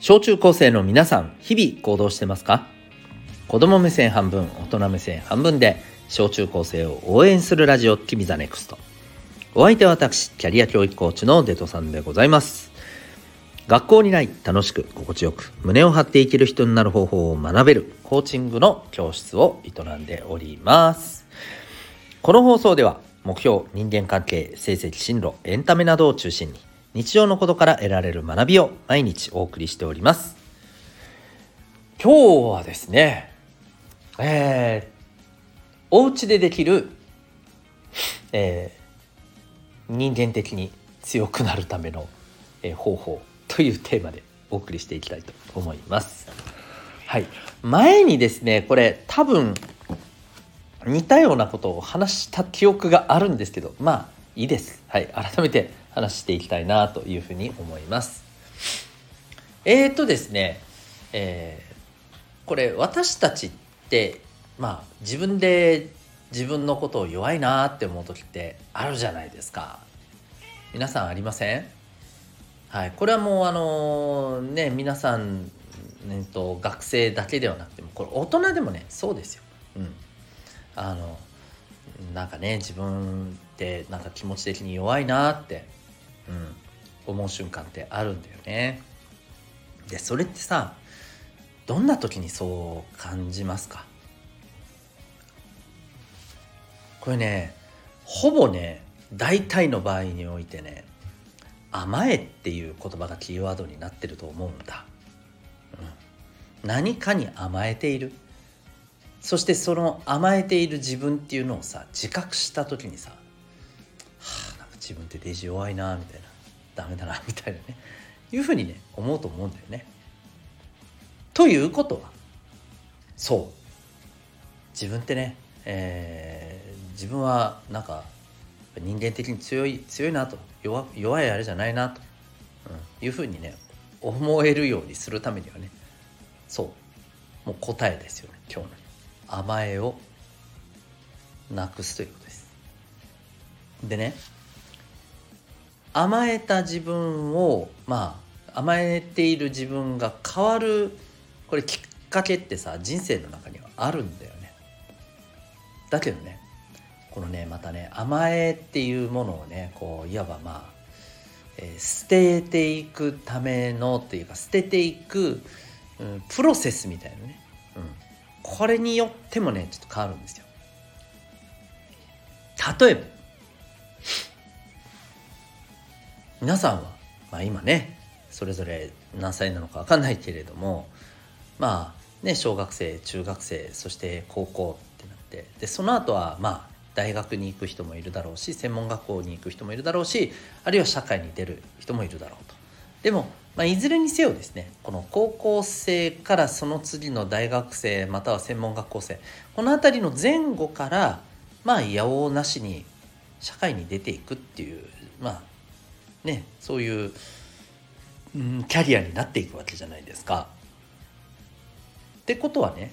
小中高生の皆さん、日々行動してますか？子供目線半分、大人目線半分で、小中高生を応援するラジオ、君 the NEXT。お相手は私、キャリア教育コーチのデトさんでございます。学校にない楽しく心地よく胸を張って生きる人になる方法を学べるコーチングの教室を営んでおります。この放送では目標、人間関係、成績、進路、エンタメなどを中心に日常のことから得られる学びを毎日お送りしております。今日はですね、えー、お家でできる、えー、人間的に強くなるための、えー、方法というテーマでお送りしていきたいと思います。はい。前にですね、これ多分似たようなことを話した記憶があるんですけど、まあいいです。はい。改めて話していきたいなというふうに思います。えーとですね、えー、これ私たちってまあ自分で自分のことを弱いなって思う時ってあるじゃないですか。皆さんありません？はい、これはもうあのね皆さん、えっと、学生だけではなくてもこれ大人でもねそうですよ。うん、あのなんかね自分ってなんか気持ち的に弱いなってうん、思う瞬間ってあるんだよね。でそれってさどんな時にそう感じますか？これねほぼね大体の場合においてね甘えっていう言葉がキーワードになってると思うんだ、うん、何かに甘えている。そしてその甘えている自分っていうのをさ自覚した時にさはあなんか自分ってデジ弱いなみたいなダメだなみたいなねいうふうにね思うと思うんだよね。ということはそう自分ってね、えー、自分はなんか人間的に強い強いなと弱弱いあれじゃないなと、うん、いうふうにね思えるようにするためにはねそうもう答えですよね今日の甘えをなくすということです。でね甘えた自分をまあ甘えている自分が変わるこれきっかけってさ人生の中にはあるんだよね。だけどねこのねまたね甘えっていうものをねこういわばまあ、えー、捨てていくためのっていうか捨てていく、うん、プロセスみたいなね、これによってもねちょっと変わるんですよ。例えば皆さんは、まあ、今ねそれぞれ何歳なのか分かんないけれどもまあね小学生中学生そして高校ってなってでその後はまあ大学に行く人もいるだろうし専門学校に行く人もいるだろうしあるいは社会に出る人もいるだろうと。でも、まあ、いずれにせよですねこの高校生からその次の大学生または専門学校生この辺りの前後からまあやおうなしに社会に出ていくっていうまあねそういう、うん、キャリアになっていくわけじゃないですか。ってことはね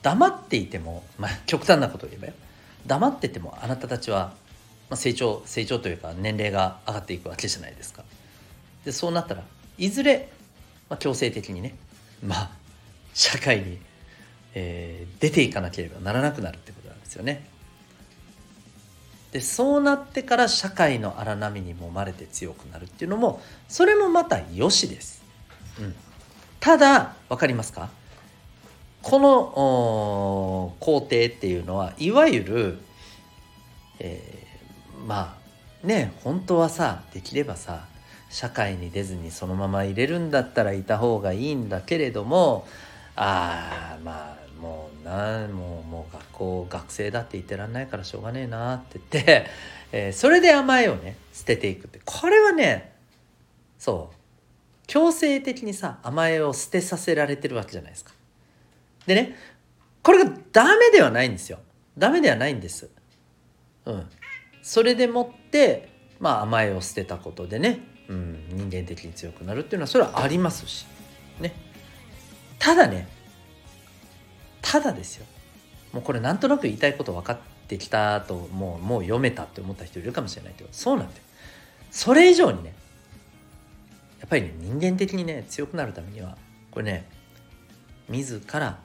黙っていても、まあ、極端なことを言えばよ黙っててもあなたたちは、成長成長というか年齢が上がっていくわけじゃないですか。でそうなったらいずれ、まあ、強制的にねまあ社会に、えー、出ていかなければならなくなるってことなんですよね。でそうなってから社会の荒波に揉まれて強くなるっていうのもそれもまた良しです。うん、ただ分かりますか？この工程っていうのはいわゆる、えー、まあね本当はさできればさ社会に出ずにそのまま入れるんだったらいた方がいいんだけれどもああまあもうなもうもう学校学生だって言ってらんないからしょうがねえなって言って、えー、それで甘えをね捨てていくってこれはねそう強制的にさ甘えを捨てさせられてるわけじゃないですか。でねこれがダメではないんですよ。ダメではないんです。うん。それでもってまあ甘えを捨てたことでね、うん、人間的に強くなるっていうのはそれはありますし。ね。ただねただですよ。もうこれなんとなく言いたいこと分かってきたともうもう読めたって思った人いるかもしれないけどそうなんだよ。それ以上にねやっぱりね人間的にね強くなるためにはこれね自ら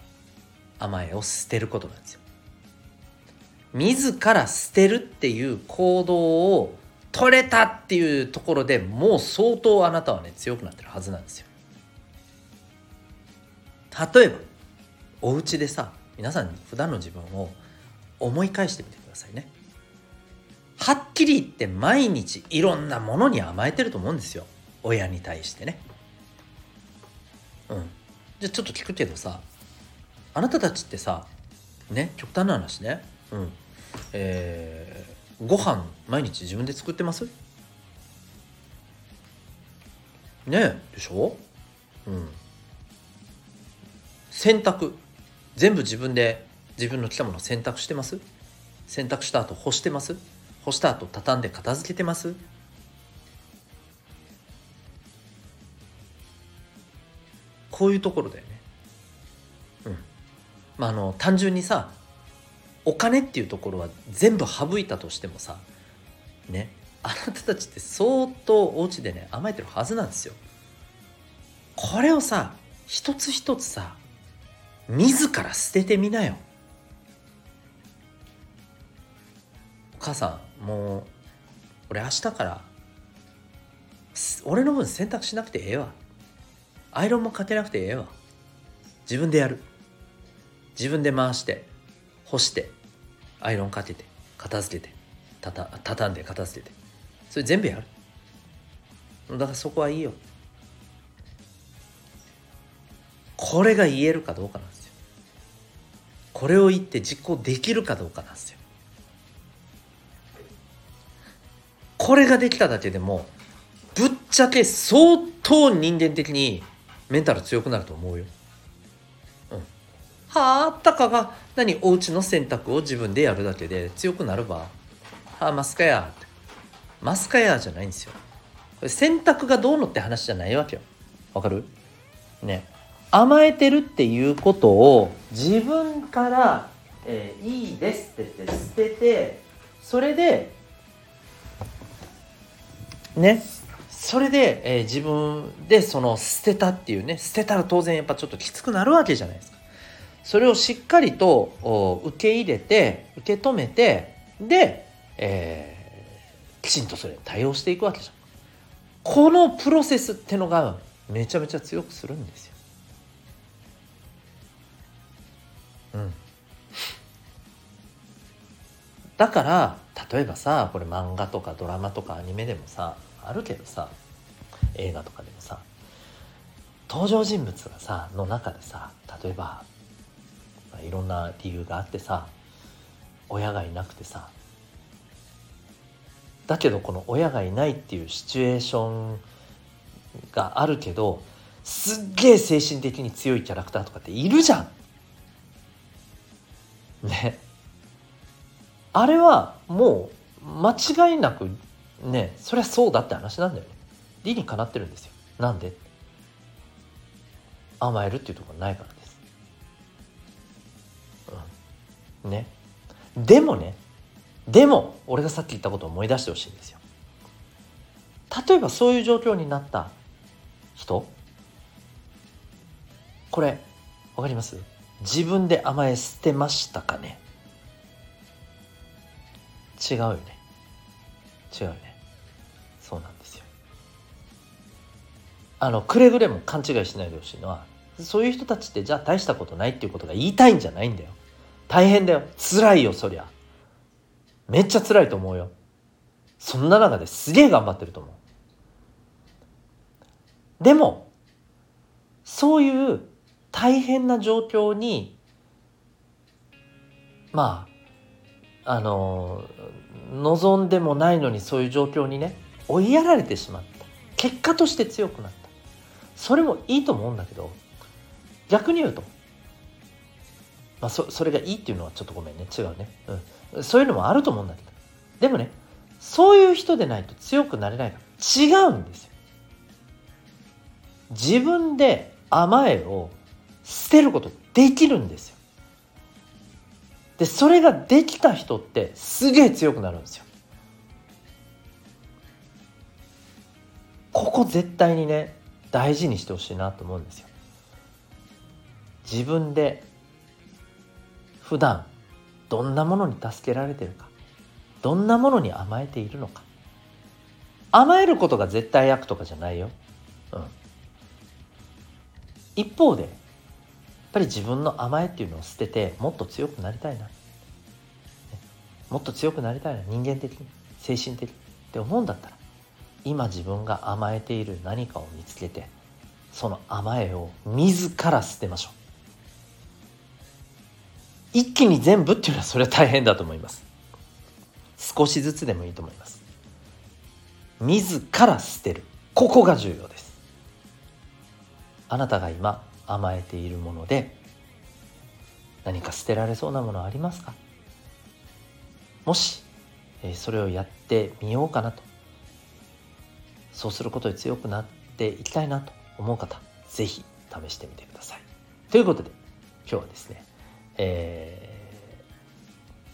甘えを捨てることなんですよ。自ら捨てるっていう行動を取れたっていうところでもう相当あなたはね強くなってるはずなんですよ。例えばお家でさ皆さん普段の自分を思い返してみてくださいね。はっきり言って毎日いろんなものに甘えてると思うんですよ。親に対してね。うん。じゃあちょっと聞くけどさあなたたちってさね極端な話ね。うん。えー、ご飯毎日自分で作ってます？ねでしょ？うん。洗濯。全部自分で自分の着たもの洗濯してます？洗濯した後干してます？干した後畳んで片付けてます？こういうところだよね。うん。まああの単純にさお金っていうところは全部省いたとしてもさねあなたたちって相当お家でね甘えてるはずなんですよ。これをさ一つ一つさ自ら捨ててみなよ。お母さんもう俺明日から俺の分洗濯しなくてええわ。アイロンもかけなくてええわ。自分でやる。自分で回して。干してアイロンかけて片付けてたた畳んで片付けて。それ全部やる。だからそこはいいよ。これが言えるかどうかなんですよ。これを言って実行できるかどうかなんですよ。これができただけでもぶっちゃけ相当人間的にメンタル強くなると思うよ。はあったかが何お家の洗濯を自分でやるだけで強くなるば。はあマスカヤーって。マスカヤーじゃないんですよ。これ洗濯がどうのって話じゃないわけよ。わかる？ね。甘えてるっていうことを自分から、えー、いいですって言って捨ててそれでねそれで、えー、自分でその捨てたっていうね捨てたら当然やっぱちょっときつくなるわけじゃないですかそれをしっかりと受け入れて受け止めてで、えー、きちんとそれに対応していくわけじゃん。このプロセスってのがめちゃめちゃ強くするんですよ。うん。だから例えばさこれ漫画とかドラマとかアニメでもさあるけどさ映画とかでもさ登場人物がさの中でさ例えばいろんな理由があってさ親がいなくてさ。だけどこの親がいないっていうシチュエーションがあるけどすっげえ精神的に強いキャラクターとかっているじゃん。ね。あれはもう間違いなくねそりゃそうだって話なんだよね。理にかなってるんですよ。なんで？甘えるっていうところないから。ね。でもねでも俺がさっき言ったことを思い出してほしいんですよ。例えばそういう状況になった人。これわかります？自分で甘え捨てましたかね？違うよね。違うよね。そうなんですよ。あのくれぐれも勘違いしないでほしいのはそういう人たちってじゃあ大したことないっていうことが言いたいんじゃないんだよ。大変だよ。辛いよそりゃ。めっちゃ辛いと思うよ。そんな中ですげえ頑張ってると思う。でもそういう大変な状況にまああの望んでもないのにそういう状況にね追いやられてしまった。結果として強くなった。それもいいと思うんだけど逆に言うと、まあ、そそれがいいっていうのはちょっとごめんね。違うね、うん、そういうのもあると思うんだけど。でもねそういう人でないと強くなれないから違うんですよ。自分で甘えを捨てることできるんですよ。でそれができた人ってすげえ強くなるんですよ。ここ絶対にね大事にしてほしいなと思うんですよ。自分で普段どんなものに助けられてるかどんなものに甘えているのか。甘えることが絶対悪とかじゃないよ、うん、一方でやっぱり自分の甘えっていうのを捨ててもっと強くなりたいな。もっと強くなりたいな。人間的に精神的って思うんだったら今自分が甘えている何かを見つけてその甘えを自ら捨てましょう。一気に全部っていうのはそれは大変だと思います。少しずつでもいいと思います。自ら捨てる。ここが重要です。あなたが今甘えているもので何か捨てられそうなものありますか？もし、えそれをやってみようかなと。そうすることで強くなっていきたいなと思う方是非試してみてください。ということで今日はですね、え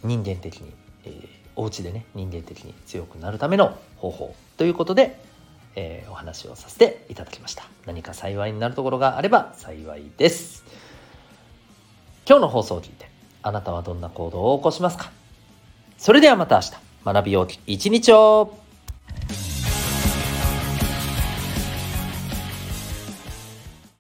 ー、人間的に、えー、お家でね人間的に強くなるための方法ということで、えー、お話をさせていただきました。何か幸いになるところがあれば幸いです。今日の放送を聞いてあなたはどんな行動を起こしますか？それではまた明日。学びよう一日を。